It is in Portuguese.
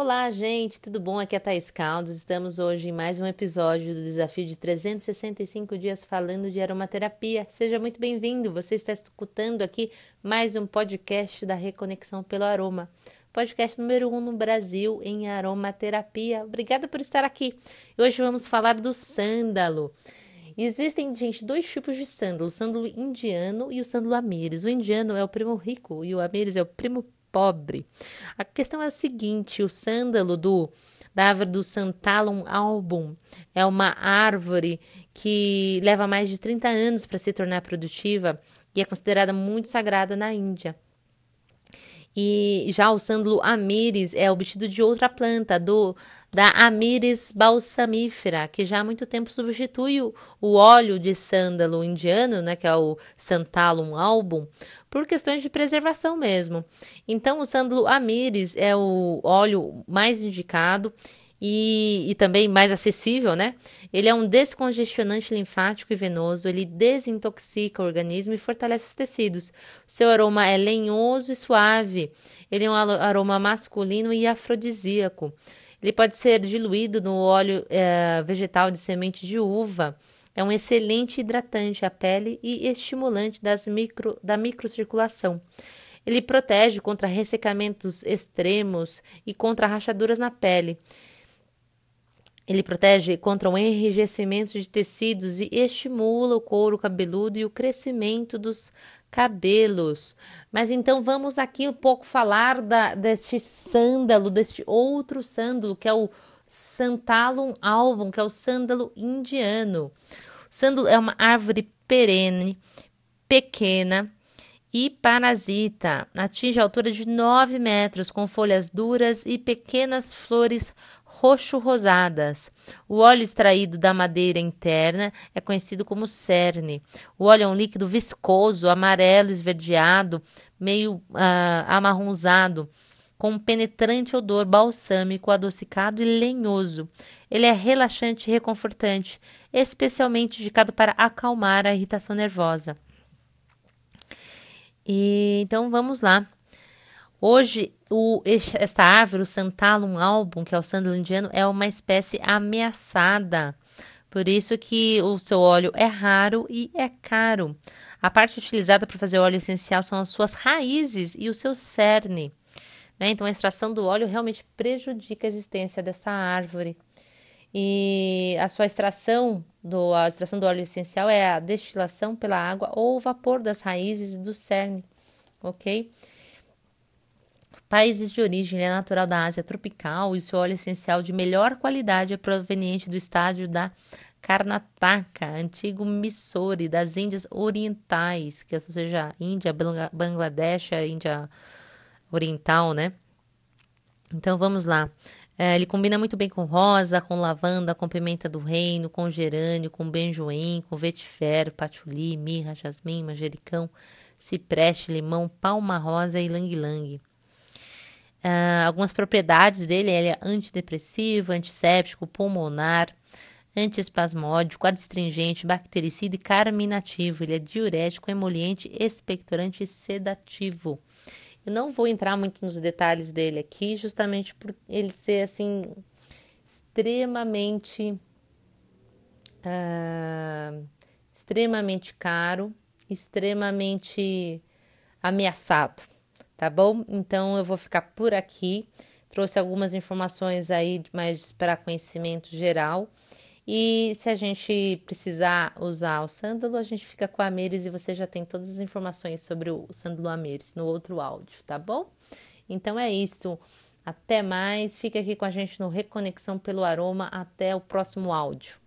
Olá, gente, tudo bom? Aqui é a Thais Caldas. Estamos hoje em mais um episódio do desafio de 365 dias falando de aromaterapia. Seja muito bem-vindo. Você está escutando aqui mais um podcast da Reconexão pelo Aroma. Podcast número um no Brasil em aromaterapia. Obrigada por estar aqui. Hoje vamos falar do sândalo. Existem, gente, dois tipos de sândalo: o sândalo indiano e o sândalo amires. O indiano é o primo rico e o amires é o primo pobre. A questão é a seguinte: o sândalo do da árvore do Santalum album é uma árvore que leva mais de 30 anos para se tornar produtiva e é considerada muito sagrada na Índia. E já o sândalo amiris é obtido de outra planta, do da Amiris balsamífera, que já há muito tempo substitui o, o óleo de sândalo indiano, né, que é o Santalum album, por questões de preservação mesmo. Então, o sândalo Amiris é o óleo mais indicado e, e, também mais acessível, né? Ele é um descongestionante linfático e venoso, ele desintoxica o organismo e fortalece os tecidos. Seu aroma é lenhoso e suave, ele é um aroma masculino e afrodisíaco. Ele pode ser diluído no óleo é, vegetal de semente de uva. É um excelente hidratante à pele e estimulante das micro, da microcirculação. Ele protege contra ressecamentos extremos e contra rachaduras na pele. Ele protege contra o enrijecimento de tecidos e estimula o couro cabeludo e o crescimento dos cabelos. Mas então vamos aqui um pouco falar da, deste sândalo, deste outro sândalo, que é o Santalum album, que é o sândalo indiano. O sândalo é uma árvore perene, pequena e parasita. Atinge a altura de 9 metros, com folhas duras e pequenas flores roxo-rosadas. O óleo extraído da madeira interna é conhecido como cerne. O óleo é um líquido viscoso, amarelo esverdeado, meio uh, amarronzado, com um penetrante odor balsâmico, adocicado e lenhoso. Ele é relaxante e reconfortante, especialmente indicado para acalmar a irritação nervosa. E então vamos lá. Hoje, o, esta árvore, o Santalum album, que é o sândalo indiano, é uma espécie ameaçada. Por isso que o seu óleo é raro e é caro. A parte utilizada para fazer óleo essencial são as suas raízes e o seu cerne. Né? Então, a extração do óleo realmente prejudica a existência dessa árvore. E a sua extração do, a extração do óleo essencial é a destilação pela água ou vapor das raízes do cerne, ok? Países de origem, é natural da Ásia tropical e seu óleo essencial de melhor qualidade é proveniente do estádio da Karnataka, antigo Mysore, das Índias Orientais, que é, ou seja, Índia, Bangladesh, Índia Oriental, né? Então vamos lá. É, ele combina muito bem com rosa, com lavanda, com pimenta do reino, com gerânio, com benjoim, com vetiver, patchouli, mirra, jasmim, manjericão, cipreste, limão, palma rosa e lang-lang. Uh, algumas propriedades dele, ele é antidepressivo, antisséptico, pulmonar, antiespasmódico, adstringente, bactericida e carminativo. Ele é diurético, emoliente, expectorante e sedativo. Eu não vou entrar muito nos detalhes dele aqui, justamente por ele ser assim extremamente uh, extremamente caro, extremamente ameaçado tá bom? Então eu vou ficar por aqui. Trouxe algumas informações aí mais para conhecimento geral. E se a gente precisar usar o sândalo, a gente fica com a Ameres e você já tem todas as informações sobre o sândalo Ameres no outro áudio, tá bom? Então é isso. Até mais. Fica aqui com a gente no Reconexão pelo Aroma. Até o próximo áudio.